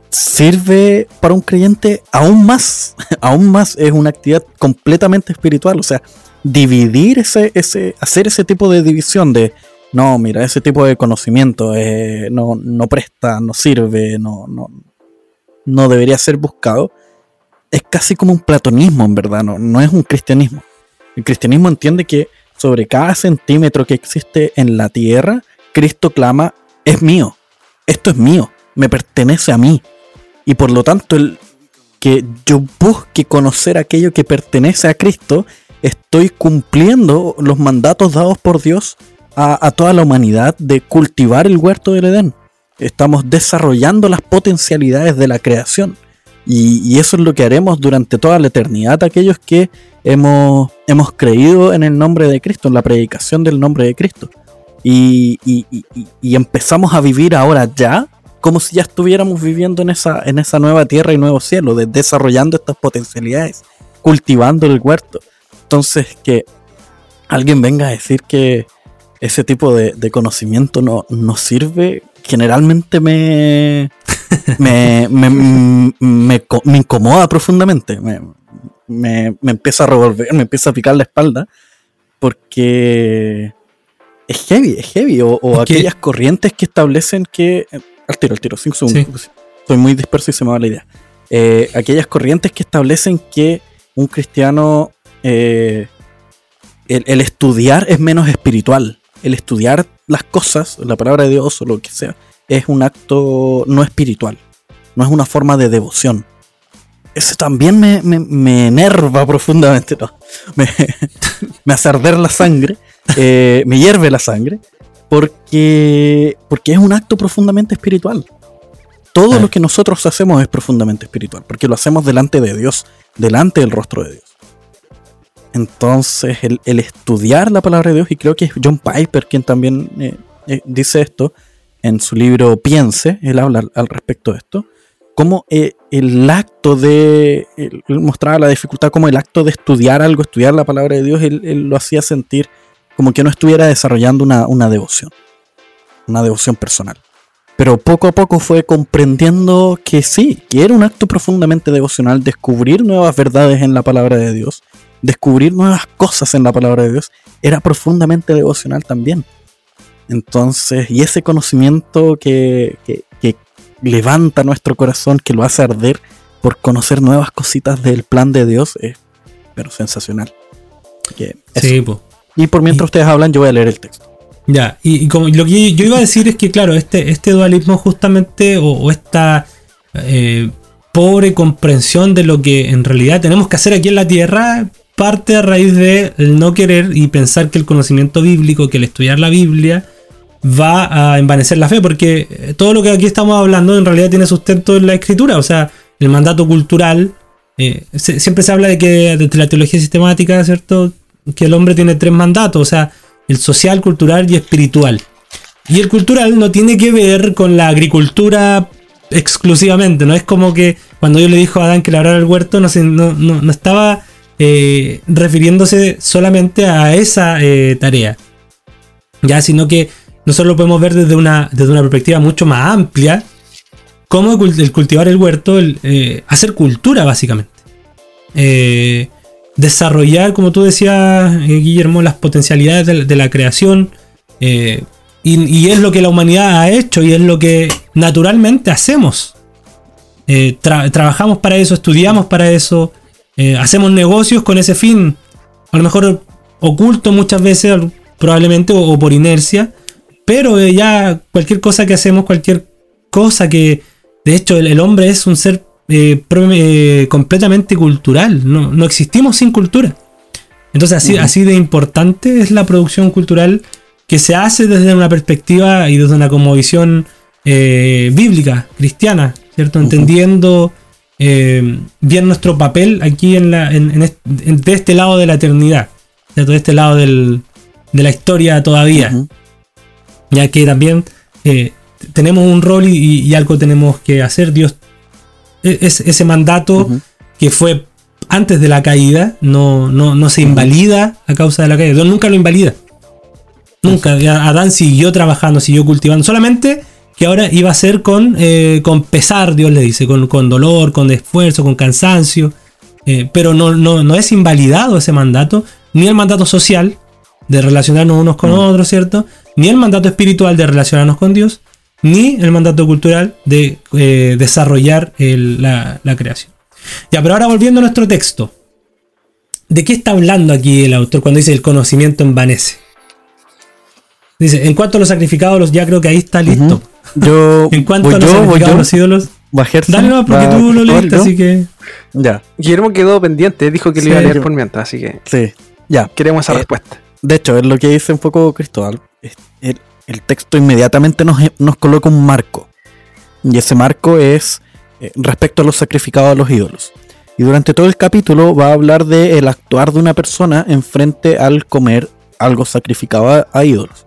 sirve para un creyente aún más, aún más es una actividad completamente espiritual, o sea, dividir ese, ese, hacer ese tipo de división de, no, mira, ese tipo de conocimiento eh, no, no, presta, no sirve, no, no, no debería ser buscado, es casi como un platonismo, en verdad, no, no es un cristianismo. El cristianismo entiende que sobre cada centímetro que existe en la tierra, Cristo clama, es mío, esto es mío, me pertenece a mí. Y por lo tanto, el que yo busque conocer aquello que pertenece a Cristo, estoy cumpliendo los mandatos dados por Dios a, toda la humanidad de cultivar el huerto del Edén. Estamos desarrollando las potencialidades de la creación. Y, eso es lo que haremos durante toda la eternidad, aquellos que hemos, hemos creído en el nombre de Cristo, en la predicación del nombre de Cristo. Y, empezamos a vivir ahora ya como si ya estuviéramos viviendo en esa, en esa nueva tierra y nuevo cielo, de- desarrollando estas potencialidades, cultivando el huerto. Entonces, que alguien venga a decir que ese tipo de, de conocimiento no, no sirve, generalmente me, me, me, me co- me incomoda profundamente. Me, me, me empieza a revolver, me empieza a picar la espalda, porque es heavy, es heavy. O, o Es que- aquellas corrientes que establecen que. eh, Al tiro, al tiro, cinco segundos. Sí. Estoy muy disperso y se me va la idea. Eh, aquellas corrientes que establecen que un cristiano. eh, el, el estudiar es menos espiritual. El estudiar las cosas, la palabra de Dios o lo que sea, es un acto no espiritual. No es una forma de devoción. Eso también me, me, me enerva profundamente. No, me, me hace arder la sangre. eh, me hierve la sangre. Porque, porque es un acto profundamente espiritual. Todo Ah. lo que nosotros hacemos es profundamente espiritual. Porque lo hacemos delante de Dios. Delante del rostro de Dios. Entonces, el, estudiar la palabra de Dios, y creo que es John Piper quien también eh, eh, dice esto en su libro Piense, él habla al, respecto de esto, como eh, el acto de, él mostraba la dificultad como el acto de estudiar algo, estudiar la palabra de Dios, él, él lo hacía sentir como que no estuviera desarrollando una, una devoción, una devoción personal. Pero poco a poco fue comprendiendo que sí, que era un acto profundamente devocional, descubrir nuevas verdades en la palabra de Dios, descubrir nuevas cosas en la palabra de Dios, era profundamente devocional también. Entonces, y ese conocimiento que, que- que levanta nuestro corazón, que lo hace arder por conocer nuevas cositas del plan de Dios, es pero sensacional. Que. Sí, po. Y por mientras ustedes hablan, yo voy a leer el texto. Ya, y, y como lo que yo iba a decir es que, claro, este, este dualismo justamente, o, o esta eh, pobre comprensión de lo que en realidad tenemos que hacer aquí en la Tierra, parte a raíz de el no querer y pensar que el conocimiento bíblico, que el estudiar la Biblia, va a envanecer la fe, porque eh, todo lo que aquí estamos hablando en realidad tiene sustento en la escritura, o sea, el mandato cultural, eh, siempre se habla de que desde la teología sistemática, ¿cierto? Que el hombre tiene tres mandatos, o sea, el social, cultural y espiritual. Y el cultural no tiene que ver con la agricultura exclusivamente, no es como que cuando yo le dijo a Adán que labrara el huerto, no, se- no estaba eh, refiriéndose solamente a esa eh, tarea, ya, sino que nosotros lo podemos ver desde una, desde una perspectiva mucho más amplia, como el cul- el cultivar el huerto, eh, hacer cultura básicamente. Desarrollar, como tú decías, Guillermo, las potencialidades de, la- creación. y, es lo que la humanidad ha hecho y es lo que naturalmente hacemos. Tra- trabajamos para eso, estudiamos para eso, eh, hacemos negocios con ese fin. A lo mejor oculto muchas veces, probablemente, o, o por inercia. Pero eh, ya cualquier cosa que hacemos, cualquier cosa que... De hecho, el, el hombre es un ser eh, pro- completamente cultural. No, no existimos sin cultura. Entonces, así, así de importante es la producción cultural que se hace desde una perspectiva y desde una como visión bíblica, cristiana, ¿cierto? Entendiendo eh, bien nuestro papel aquí en la, en- en est- en- de este lado de la eternidad. De este lado del- de la historia todavía ya que también eh, tenemos un rol y, y algo tenemos que hacer. Dios, e- es, ese mandato que fue antes de la caída no, no, no se invalida a causa de la caída. Dios nunca lo invalida. Nunca. Adán siguió trabajando, siguió cultivando. Solamente que ahora iba a ser con, eh, con pesar, Dios le dice, con, con dolor, con esfuerzo, con cansancio. Eh, pero no, no, no es invalidado ese mandato, ni el mandato social de relacionarnos unos con Mm. otros, ¿cierto? Ni el mandato espiritual de relacionarnos con Dios, ni el mandato cultural de eh, desarrollar el- la, la creación. Ya, pero ahora volviendo a nuestro texto. ¿De qué está hablando aquí el autor cuando dice el conocimiento envanece? Dice, en cuanto a los sacrificados, ya creo que ahí está listo. Yo. En cuanto voy a los yo, voy sacrificados, yo. los ídolos, Va Gerson, dale no, porque va tú lo leíste, así que. Ya, Guillermo quedó pendiente, dijo que Sí, lo iba a leer yo- por mientras, así que sí. Ya. queremos esa Eh, respuesta. De hecho, es lo que dice un poco Cristóbal. El, el texto inmediatamente nos, nos coloca un marco. Y ese marco es eh, respecto a los sacrificados a los ídolos. Y durante todo el capítulo va a hablar del el actuar de una persona en frente al comer algo sacrificado a, ídolos.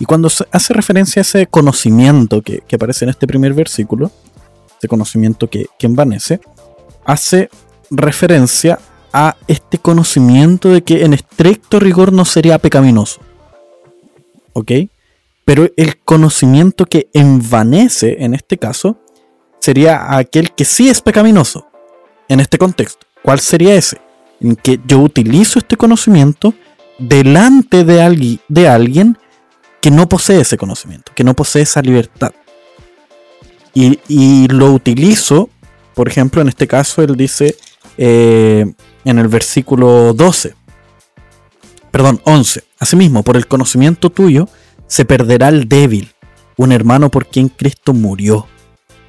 Y cuando se hace referencia a ese conocimiento que, aparece en este primer versículo, ese conocimiento que, que envanece, hace referencia a este conocimiento de que en estricto rigor no sería pecaminoso. ¿Ok? Pero el conocimiento que envanece en este caso sería aquel que sí es pecaminoso en este contexto. ¿Cuál sería ese? En que yo utilizo este conocimiento delante de, alguien, de alguien que no posee ese conocimiento, que no posee esa libertad. Y, y lo utilizo, por ejemplo, en este caso él dice, eh, en el versículo 12, perdón, 11. Asimismo, por el conocimiento tuyo se perderá el débil, un hermano por quien Cristo murió.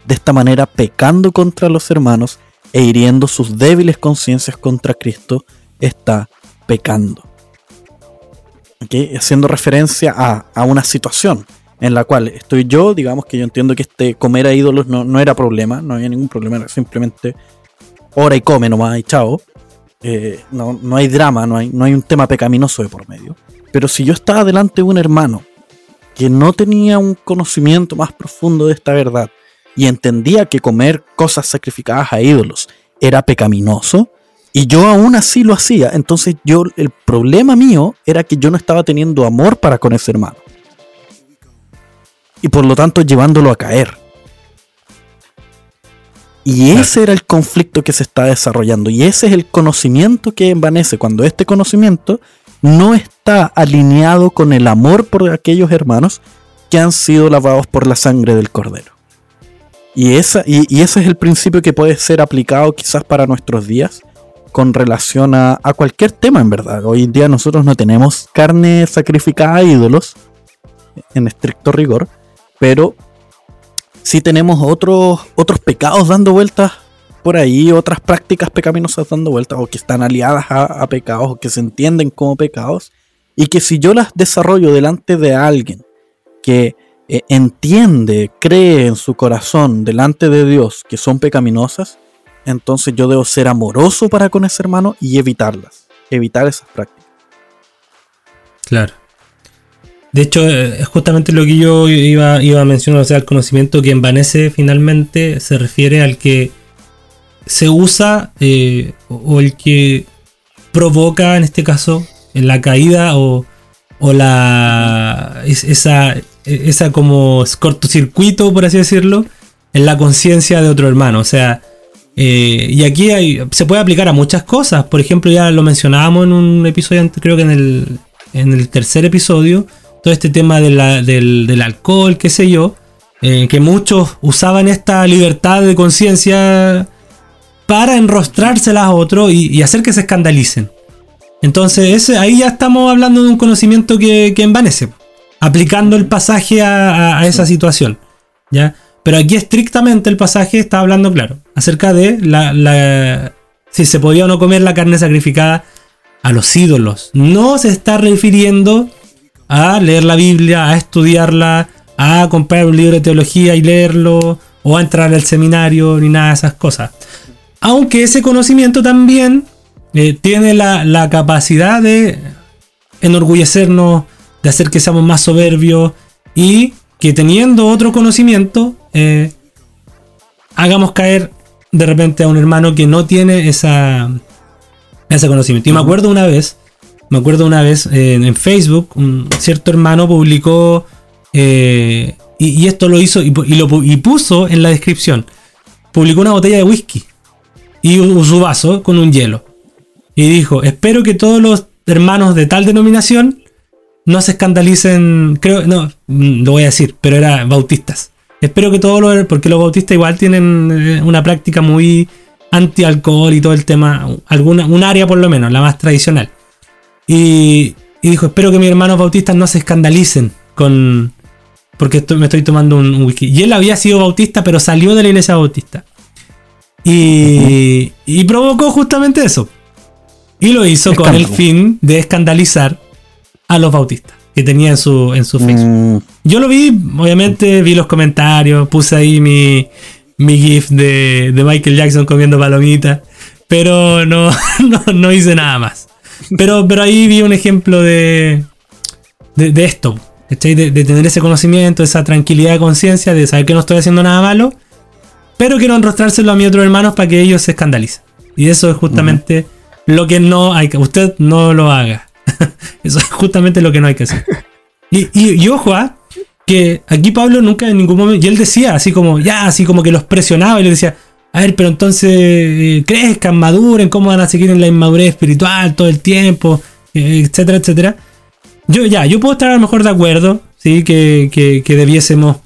De esta manera, pecando contra los hermanos e hiriendo sus débiles conciencias contra Cristo, está pecando. Haciendo referencia a, una situación en la cual estoy yo, digamos que yo entiendo que este comer a ídolos no, no era problema, no había ningún problema, era simplemente hora y come nomás y chao. Eh, no, no, hay drama, no hay, no hay un tema pecaminoso de por medio. Pero si yo estaba delante de un hermano que no tenía un conocimiento más profundo de esta verdad y entendía que comer cosas sacrificadas a ídolos era pecaminoso, y yo aún así lo hacía, entonces yo el problema mío era que yo no estaba teniendo amor para con ese hermano. Y por lo tanto llevándolo a caer. Y ese era el conflicto que se está desarrollando. Y ese es el conocimiento que envanece cuando este conocimiento no está alineado con el amor por aquellos hermanos que han sido lavados por la sangre del cordero. Y, esa, y, ese es el principio que puede ser aplicado quizás para nuestros días con relación a, cualquier tema en verdad. Hoy en día nosotros no tenemos carne sacrificada a ídolos en estricto rigor, pero si tenemos otros, otros pecados dando vueltas por ahí, otras prácticas pecaminosas dando vueltas, o que están aliadas a, pecados, o que se entienden como pecados, y que si yo las desarrollo delante de alguien que eh, entiende, cree en su corazón delante de Dios que son pecaminosas, entonces yo debo ser amoroso para con ese hermano y evitarlas, evitar esas prácticas. Claro. De hecho, es justamente lo que yo iba, a mencionar, o sea, el conocimiento que envanece finalmente se refiere al que se usa eh, o el que provoca, en este caso, la caída o, la esa, esa como cortocircuito, por así decirlo, en la conciencia de otro hermano. O sea, eh, y aquí se puede aplicar a muchas cosas. Por ejemplo, ya lo mencionábamos en un episodio creo que en el, en el tercer episodio todo este tema del, alcohol, qué sé yo, eh, que muchos usaban esta libertad de conciencia para enrostrárselas a otros y, hacer que se escandalicen. Entonces ahí ya estamos hablando de un conocimiento que, envanece, aplicando el pasaje a, esa situación. ¿ya? Pero aquí estrictamente el pasaje está hablando, claro, acerca de si se podía o no comer la carne sacrificada a los ídolos. No se está refiriendo a leer la Biblia, a estudiarla, a comprar un libro de teología y leerlo, o a entrar al seminario, ni nada de esas cosas. Aunque ese conocimiento también eh, tiene la, capacidad de enorgullecernos, de hacer que seamos más soberbios y que teniendo otro conocimiento, eh, hagamos caer de repente a un hermano que no tiene esa, ese conocimiento. Y me acuerdo una vez me acuerdo una vez eh, en Facebook, un cierto hermano publicó, eh, y, esto lo hizo y, lo, y puso en la descripción, publicó una botella de whisky y su vaso con un hielo. Y dijo, espero que todos los hermanos de tal denominación no se escandalicen, creo, no, mm, lo voy a decir, pero era bautistas. Espero que todos los, porque los bautistas igual tienen eh, una práctica muy anti-alcohol y todo el tema, alguna, un área por lo menos, la más tradicional. Y, dijo, espero que mis hermanos bautistas no se escandalicen con... Porque me estoy tomando un, whisky. Y él había sido bautista, pero salió de la iglesia bautista. Y, y provocó justamente eso. Y lo hizo con el fin de escandalizar a los bautistas que tenía en su, en su Facebook. Mm. Yo lo vi, obviamente, vi los comentarios, puse ahí mi, mi GIF de, de Michael Jackson comiendo palomitas. Pero no, no, no hice nada más. Pero, pero ahí vi un ejemplo de, de, de esto. de tener ese conocimiento, esa tranquilidad de conciencia, de saber que no estoy haciendo nada malo. Pero quiero enrostrárselo a mis otros hermanos para que ellos se escandalicen. Y eso es justamente lo que no hay que. Usted no lo haga. eso es justamente lo que no hay que hacer. Y, y, y ojo, ¿ah? que aquí Pablo nunca en ningún momento. Y él decía, así como, ya, así como que los presionaba y le decía, a ver, pero entonces eh, crezcan, maduren, cómo van a seguir en la inmadurez espiritual todo el tiempo, eh, etcétera, etcétera. Yo ya, yo puedo estar a lo mejor de acuerdo, sí, que, que, que debiésemos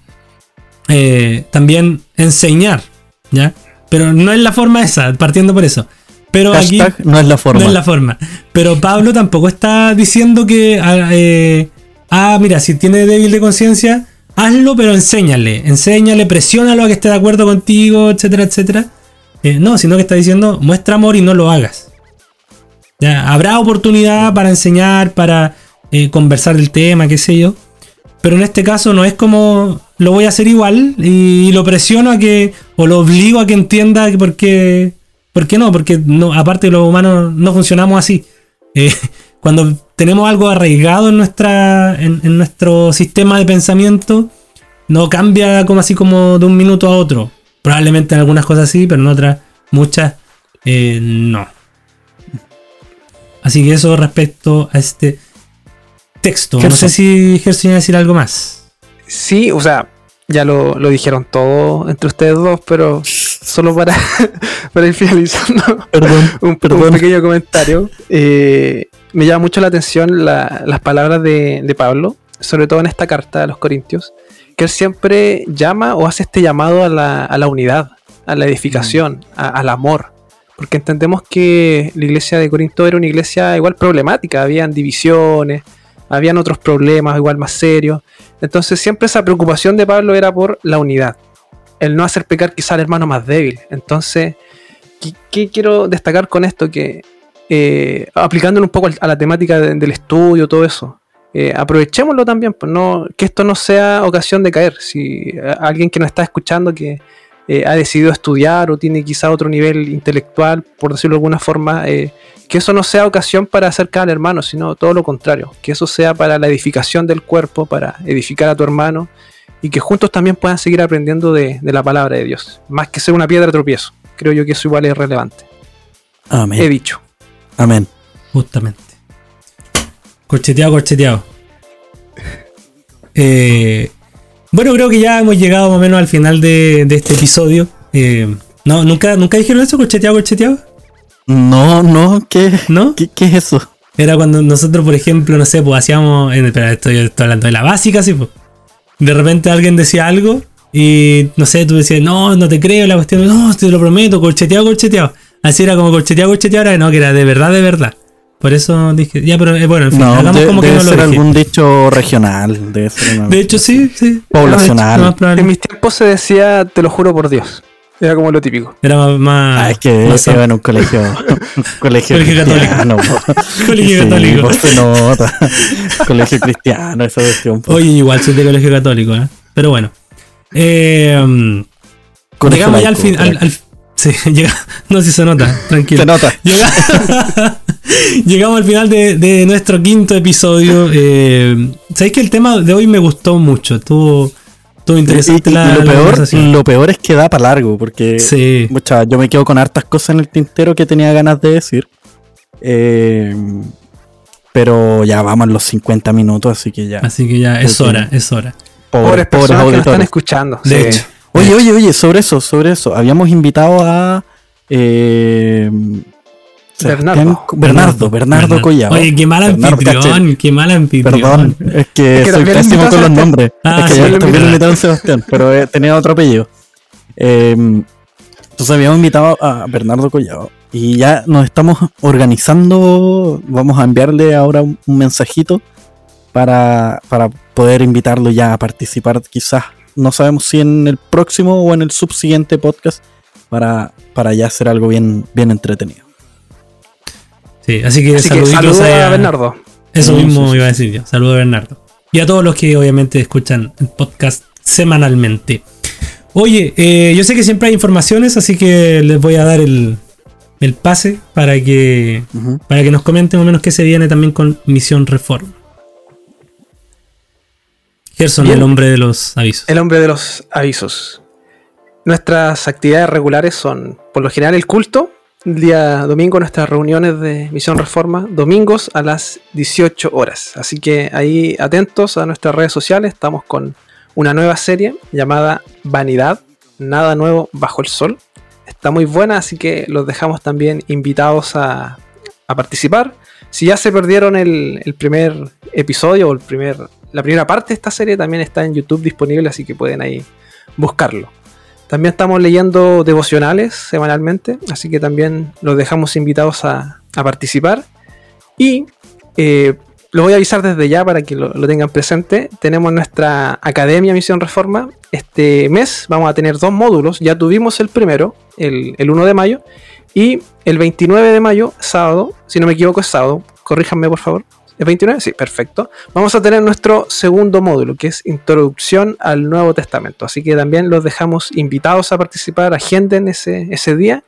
eh, también enseñar, ¿ya? Pero no es la forma esa, partiendo por eso. Pero aquí no es la forma. no es la forma. Pero Pablo tampoco está diciendo que, ah, eh, ah, mira, si tiene débil de conciencia, hazlo, pero enséñale, enséñale, presiónalo a que esté de acuerdo contigo, etcétera, etcétera. Eh, no, sino que está diciendo, muestra amor y no lo hagas. Ya, habrá oportunidad para enseñar, para eh, conversar del tema, qué sé yo. Pero en este caso no es como lo voy a hacer igual y, lo presiono a que, o lo obligo a que entienda por qué, por qué no, porque no, aparte los humanos no funcionamos así. Eh, cuando tenemos algo arraigado en, nuestra, en, en nuestro sistema de pensamiento, no cambia como así como de un minuto a otro. Probablemente en algunas cosas sí, pero en otras, muchas, eh, no. Así que eso respecto a este texto. No sé si Gerson iba a decir algo más. Sí, o sea, ya lo, lo dijeron todo entre ustedes dos, pero solo para, para ir finalizando Perdón, un, un perdón. pequeño comentario. Eh, me llama mucho la atención la- las palabras de, de Pablo, sobre todo en esta carta a los Corintios, que él siempre llama o hace este llamado a la, a la unidad, a la edificación, a- al amor. Porque entendemos que la iglesia de Corinto era una iglesia igual problemática, habían divisiones, habían otros problemas igual más serios. Entonces siempre esa preocupación de Pablo era por la unidad, el no hacer pecar quizá al hermano más débil. Entonces, ¿qué, quiero destacar con esto? Que eh, aplicándolo un poco a la temática de- del estudio, todo eso, eh, aprovechémoslo también, pues no, que esto no sea ocasión de caer. Si alguien que nos está escuchando que eh, ha decidido estudiar o tiene quizá otro nivel intelectual, por decirlo de alguna forma, eh, que eso no sea ocasión para acercar al hermano, sino todo lo contrario, que eso sea para la edificación del cuerpo, para edificar a tu hermano y que juntos también puedan seguir aprendiendo de, de la palabra de Dios, más que ser una piedra de tropiezo. Creo yo que eso igual es relevante. He Amén. dicho. Amén. Justamente. Corcheteado, corcheteado. Eh, bueno, creo que ya hemos llegado más o menos al final de, de este episodio. Eh, no, ¿nunca, ¿Nunca dijeron eso? ¿Corcheteado, corcheteado? No, no, ¿qué, ¿No? qué, qué es eso? Era cuando nosotros, por ejemplo, no sé, pues hacíamos. En, espera, estoy, estoy hablando de la básica, sí, pues. De repente alguien decía algo y no sé, tú decías, no, no te creo, la cuestión, no, te lo prometo, corcheteado, corcheteado. Así era como corcheteado, corcheteado, ahora no, que era de verdad, de verdad. Por eso dije, ya, pero eh, bueno, en fin, No, hagamos de- como que debe no lo ser dije. algún dicho regional. Debe ser una- De hecho, sí, sí. Poblacional. Lo más probable. En mis tiempos se decía, te lo juro por Dios. Era como lo típico. Era más. más Ah, es que más iba en un colegio, un colegio Colegio cristiano. Colegio Sí, católico. pues se nota. colegio cristiano, esa cuestión. po. Oye, igual soy de colegio católico, ¿eh? Pero bueno. Eh, Colegio llegamos ya al fin. Al, al- sí, llega, no, si se nota, tranquilo. Se nota. Llega- Llegamos al final de, de nuestro quinto episodio. Eh, Sabéis que el tema de hoy me gustó mucho. Estuvo, estuvo interesante Y- y- la, y lo, la peor, lo peor es que da para largo, porque Sí. mucha, yo me quedo con hartas cosas en el tintero que tenía ganas de decir. Eh, pero ya vamos a los 50 minutos, así que ya. Así que ya es hora, es hora. Pobres, personas que nos están escuchando. De Sí. hecho. Oye, oye, oye, sobre eso, sobre eso. Habíamos invitado a. eh, Bernardo. Bernardo, Bernardo Collado. Oye, qué mal anfitrión, qué mal anfitrión. Perdón, es que, Es que soy pésimo con los nombres. Ah, es que sí, ya lo también invitaron a Sebastián, pero eh, tenía otro apellido. Eh, entonces habíamos invitado a Bernardo Collado y ya nos estamos organizando. Vamos a enviarle ahora un, un mensajito para, para poder invitarlo ya a participar, quizás. No sabemos si en el próximo o en el subsiguiente podcast para, para ya hacer algo bien, bien entretenido. Sí, así que Así saluditos a a- Bernardo. Eso Sí, mismo sí, sí, iba a decir yo. Saludos a Bernardo. Y a todos los que obviamente escuchan el podcast semanalmente. Oye, eh, yo sé que siempre hay informaciones, así que les voy a dar el, el pase para que, para que nos comenten o menos qué se viene también con Misión Reforma. Gerson, Bien. el hombre de los avisos. El hombre de los avisos. Nuestras actividades regulares son, por lo general, el culto. Día domingo, nuestras reuniones de Misión Reforma, domingos a las 18 horas. Así que ahí atentos a nuestras redes sociales. Estamos con una nueva serie llamada Vanidad, nada nuevo bajo el sol. Está muy buena, así que los dejamos también invitados a, a participar. Si ya se perdieron el, el primer episodio o el primer, la primera parte de esta serie, también está en YouTube disponible, así que pueden ahí buscarlo. También estamos leyendo devocionales semanalmente, así que también los dejamos invitados a, a participar. Y eh, lo voy a avisar desde ya para que lo, lo tengan presente. Tenemos nuestra Academia Misión Reforma. Este mes vamos a tener dos módulos. Ya tuvimos el primero, el, el 1 de mayo. Y el 29 de mayo, sábado, si no me equivoco es sábado, corríjanme por favor. ¿Es 29? Sí, perfecto. Vamos a tener nuestro segundo módulo, que es Introducción al Nuevo Testamento. Así que también los dejamos invitados a participar, agenden ese, ese día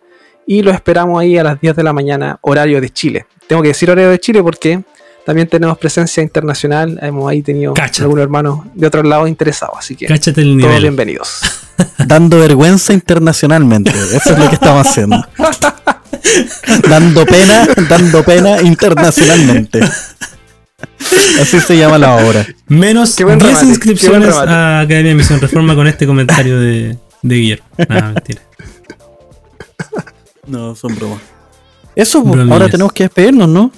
y los esperamos ahí a las 10 de la mañana, horario de Chile. Tengo que decir horario de Chile porque también tenemos presencia internacional. Hemos ahí tenido Cáchate. algunos hermanos de otros lados interesados. Así que Cáchate el todos bienvenidos. Dando vergüenza internacionalmente. Eso es lo que estamos haciendo. dando pena, dando pena internacionalmente. Así se llama la obra. Menos Qué buen 10 remate, qué buen inscripciones a Academia de Misión Reforma con este comentario de, de Guillermo. Nada, mentira. No, son bromas. Eso, Bromillas. ahora tenemos que despedirnos, ¿no?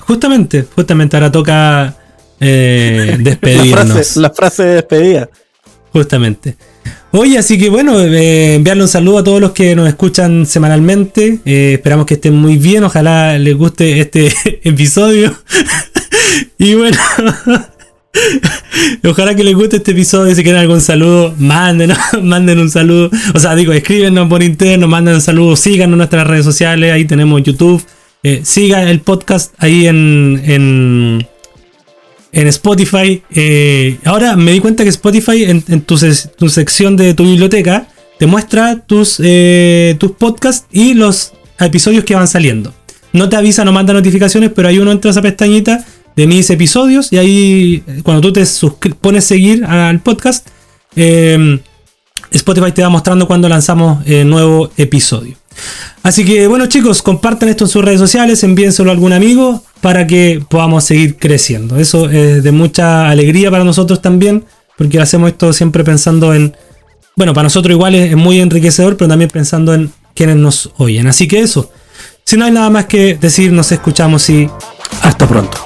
Justamente, justamente ahora toca eh, La despedirnos. frase, la frase de despedida. Justamente. Oye, así que bueno, eh, enviarle un saludo a todos los que nos escuchan semanalmente. Eh, esperamos que estén muy bien. Ojalá les guste este episodio. Y bueno, ojalá que les guste este episodio. Si quieren algún saludo, manden, manden un saludo. O sea, digo, escríbenos por interno, manden un saludo, síganos en nuestras redes sociales. Ahí tenemos YouTube. Eh, siga el podcast ahí en, en, en Spotify. eh, ahora me di cuenta que Spotify en, en tu, tu sección de tu biblioteca te muestra tus, eh, tus podcasts y los episodios que van saliendo. No te avisa, no manda notificaciones, pero ahí uno entra esa pestañita de mis episodios y ahí eh, cuando tú te pones seguir al podcast, eh, Spotify te va mostrando cuando lanzamos eh, nuevo episodio. Así que bueno chicos, compartan esto en sus redes sociales, envíenselo a algún amigo para que podamos seguir creciendo. Eso es de mucha alegría para nosotros también, porque hacemos esto siempre pensando en, bueno, para nosotros igual es muy enriquecedor, pero también pensando en quienes nos oyen. Así que eso, si no hay nada más que decir, nos escuchamos y Hasta pronto.